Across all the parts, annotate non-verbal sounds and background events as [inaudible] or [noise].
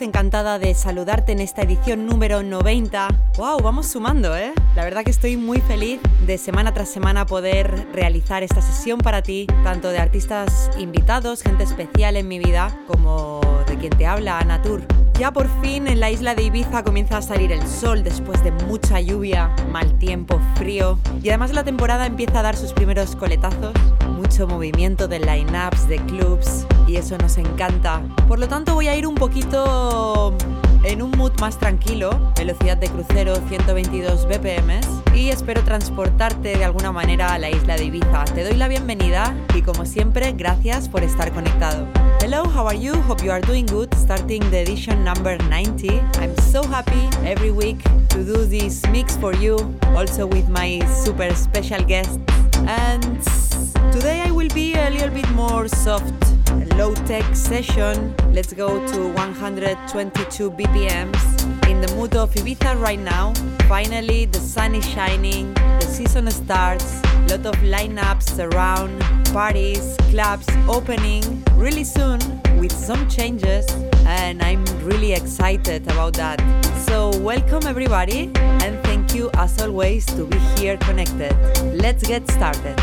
Encantada de saludarte en esta edición número 90. ¡Wow! Vamos sumando, ¿eh? La verdad que estoy muy feliz de semana tras semana poder realizar esta sesión para ti, tanto de artistas invitados, gente especial en mi vida, como de quien te habla, Anatur. Ya por fin en la isla de Ibiza comienza a salir el sol después de mucha lluvia, mal tiempo, frío y además la temporada empieza a dar sus primeros coletazos, mucho movimiento de line-ups, de clubs y eso nos encanta. Por lo tanto voy a ir un poquito en un mood más tranquilo, velocidad de crucero 122 BPM y espero transportarte de alguna manera a la isla de Ibiza. Te doy la bienvenida y como siempre, gracias por estar conectado. Hello, how are you? Hope you are doing good. Starting the edition number 90. I'm so happy every week to do this mix for you, also with my super special guests. And today I will be a little bit more soft low tech session. Let's go to 122 BPMs. In the mood of Ibiza right now. Finally, the sun is shining, the season starts, a lot of lineups around, parties, clubs opening really soon with some changes, and I'm really excited about that. So, welcome everybody, and thank you as always to be here connected. Let's get started.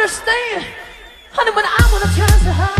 understand. Honey, when I wanna turn to her.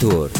diatur.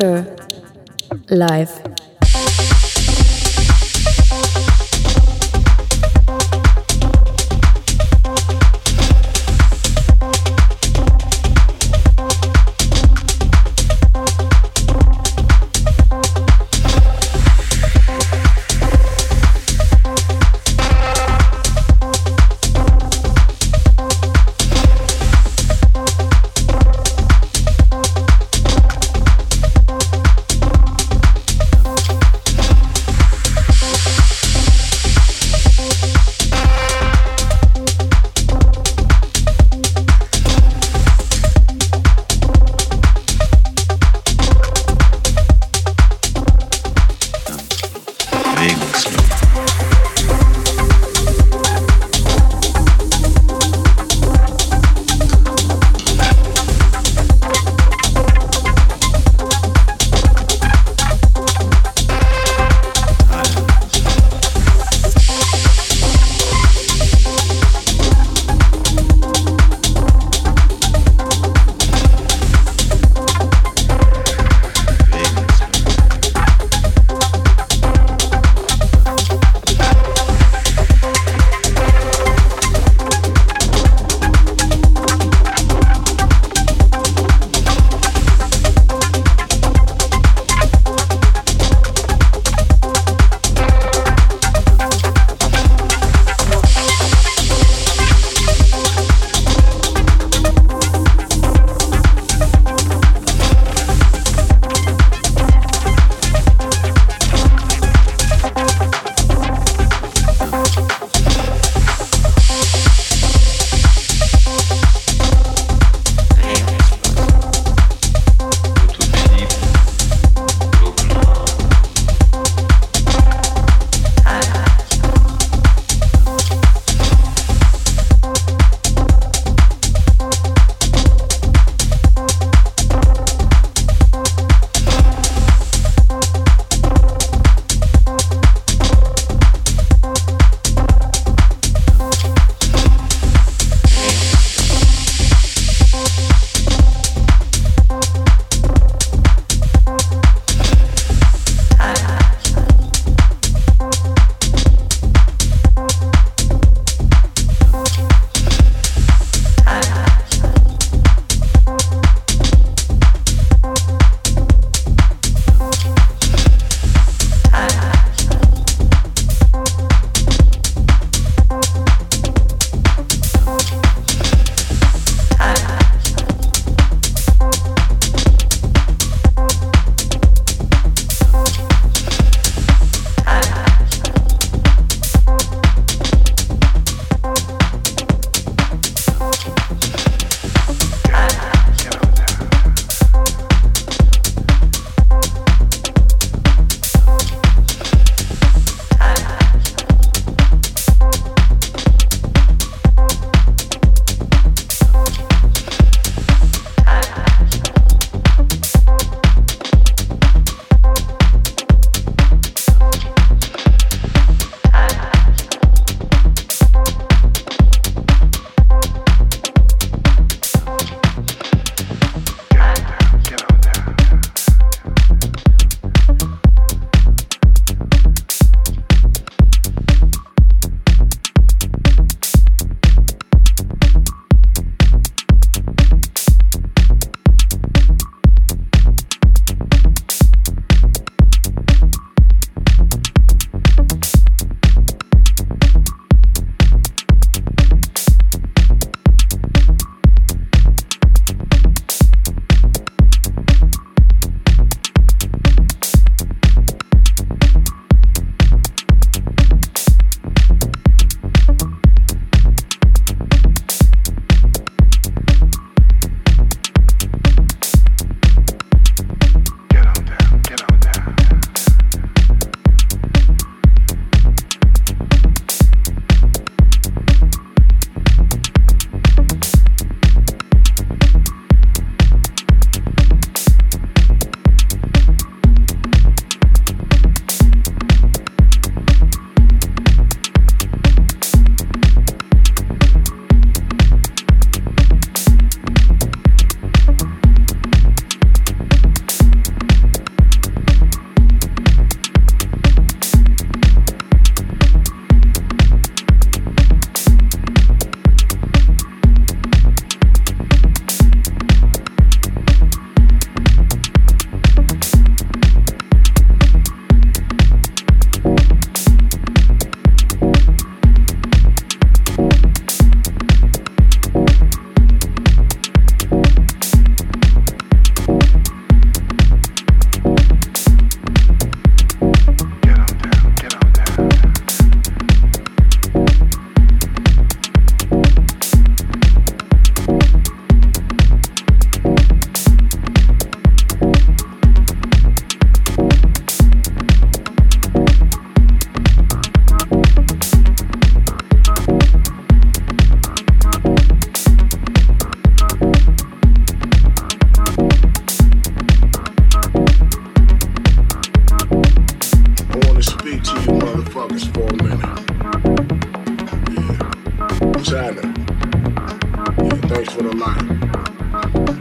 her.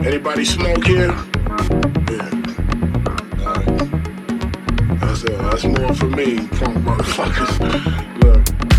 Anybody smoke here? Yeah. Alright. That's, uh, that's more for me, punk motherfuckers. [laughs] Look,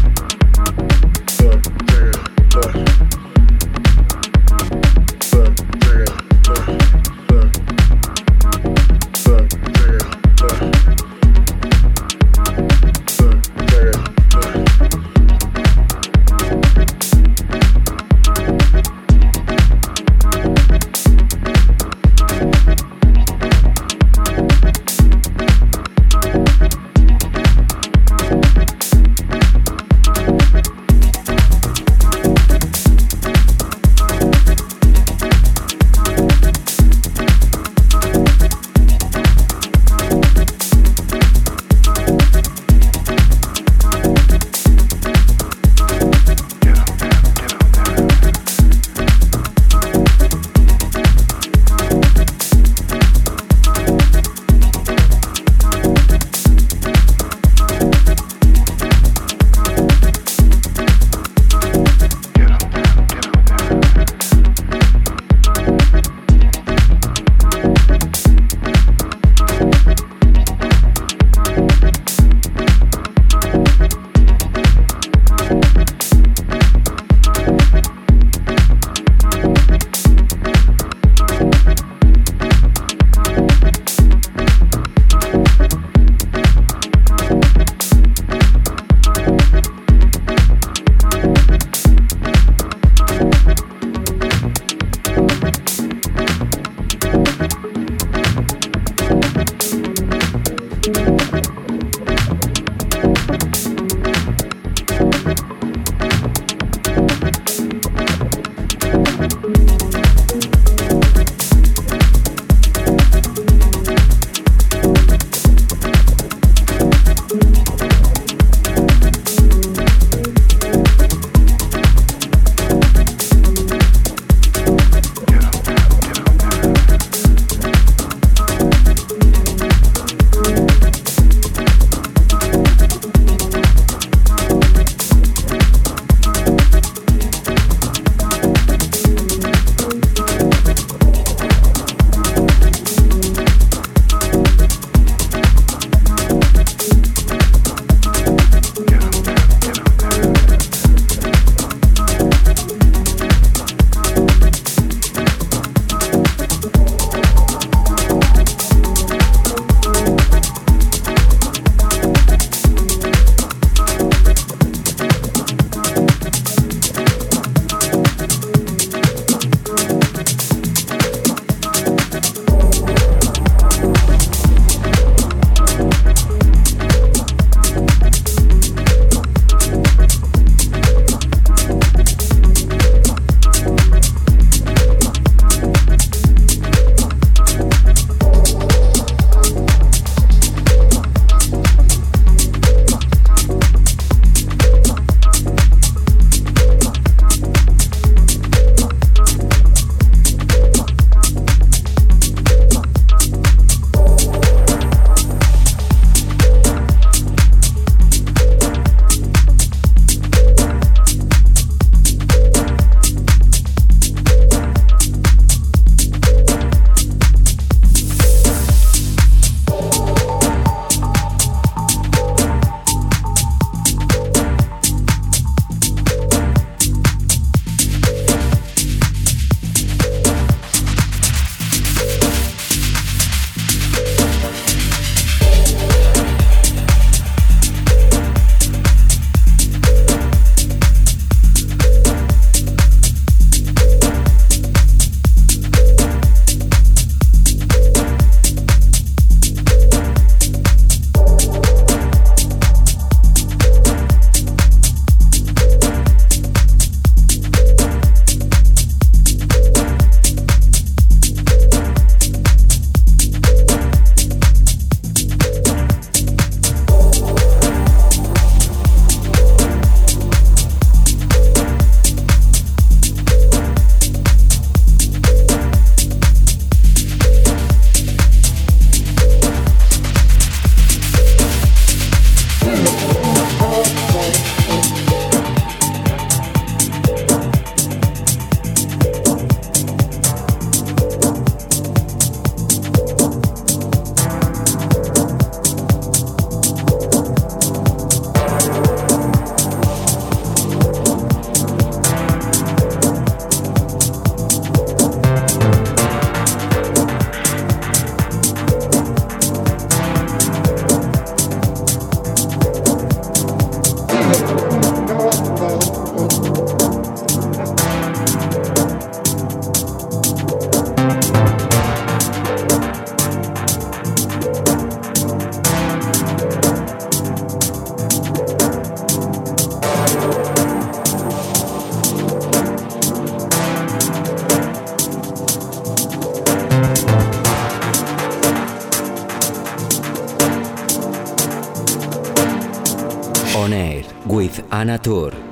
with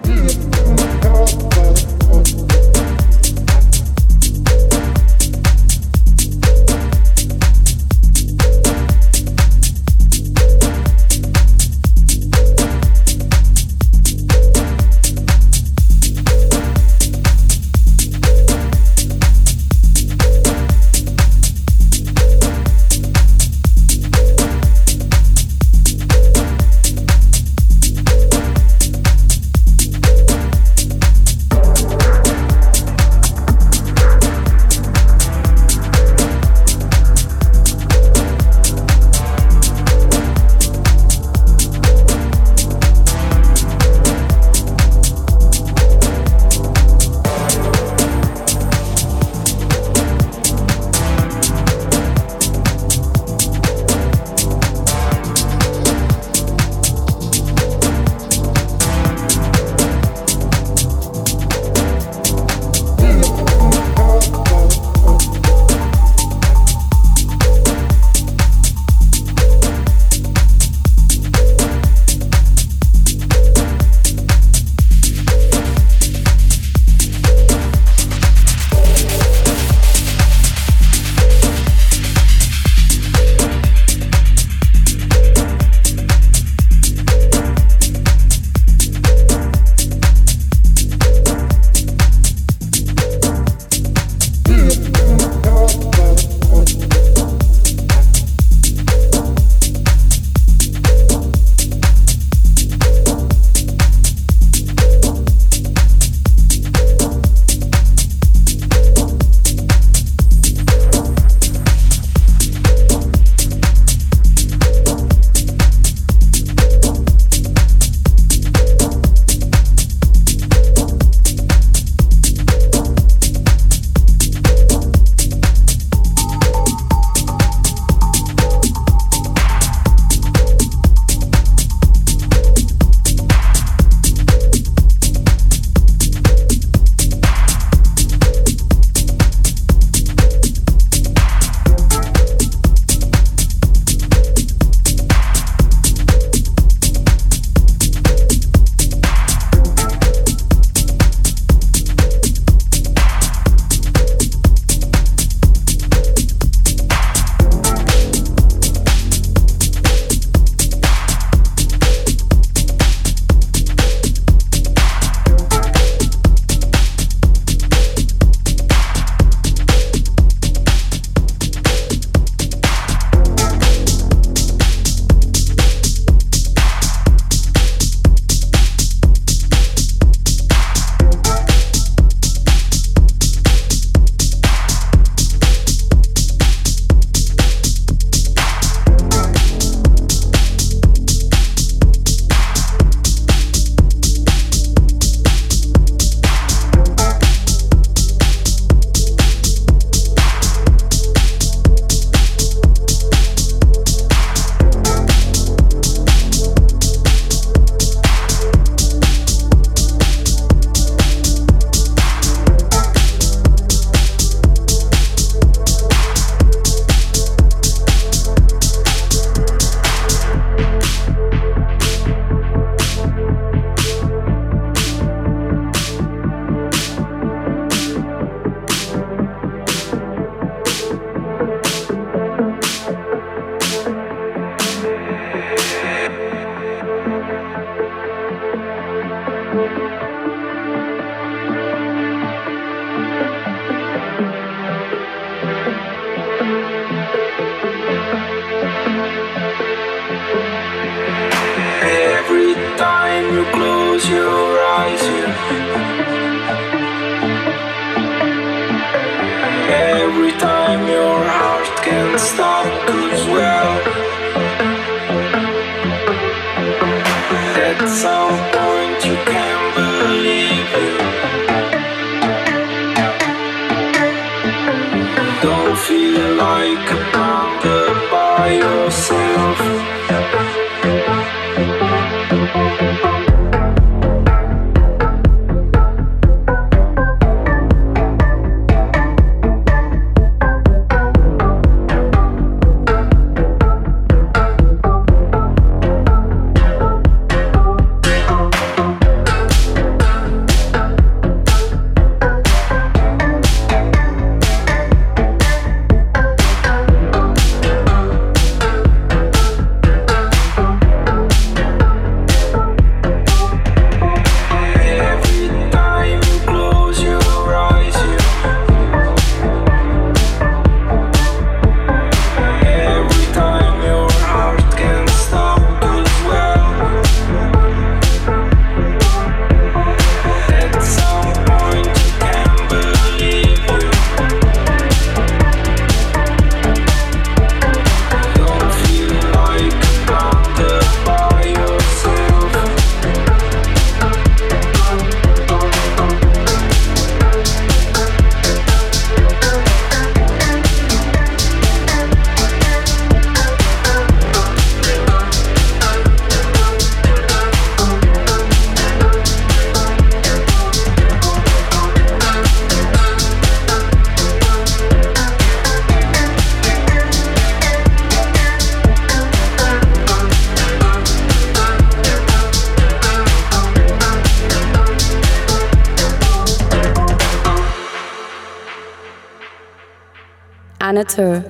Planet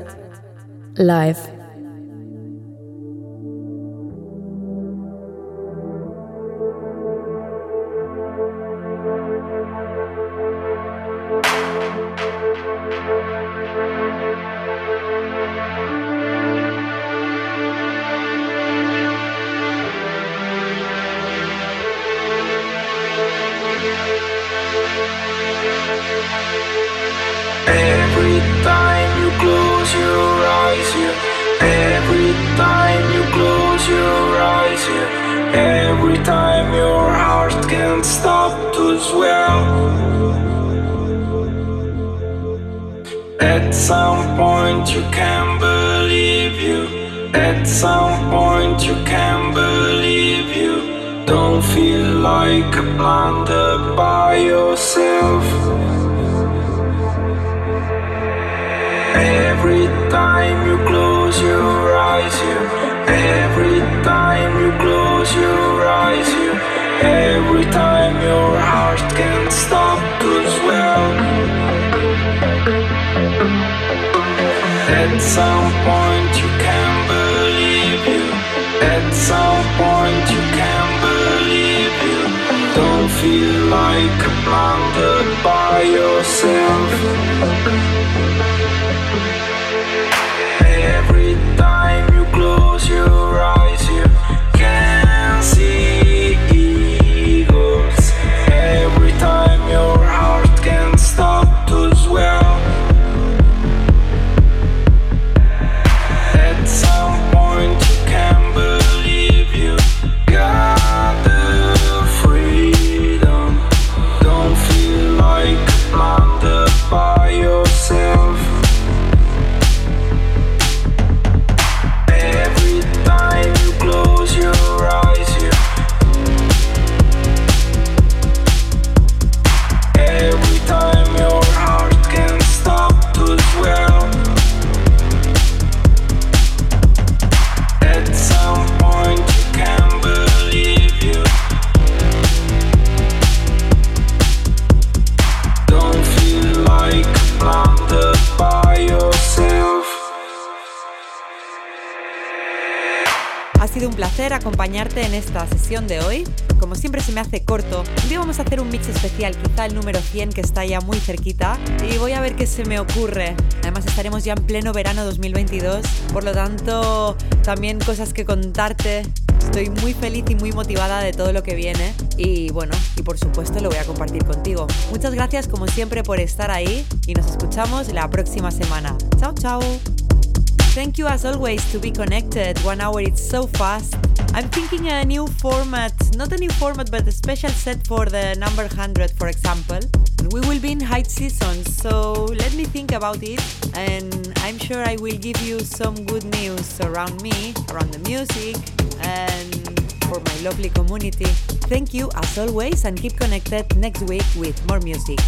life. live. Time you close your eyes, you. Every time you close your eyes, you. Every time your heart can't stop to swell. At some point de hoy. Como siempre se me hace corto, día vamos a hacer un mix especial, quizá el número 100 que está ya muy cerquita, y voy a ver qué se me ocurre. Además estaremos ya en pleno verano 2022, por lo tanto también cosas que contarte. Estoy muy feliz y muy motivada de todo lo que viene y bueno, y por supuesto lo voy a compartir contigo. Muchas gracias como siempre por estar ahí y nos escuchamos la próxima semana. Chao, chao. Thank you as always to be connected. One hour it's so fast. I'm thinking a new format, not a new format, but a special set for the number 100, for example. We will be in high season, so let me think about it. And I'm sure I will give you some good news around me, around the music, and for my lovely community. Thank you as always, and keep connected next week with more music.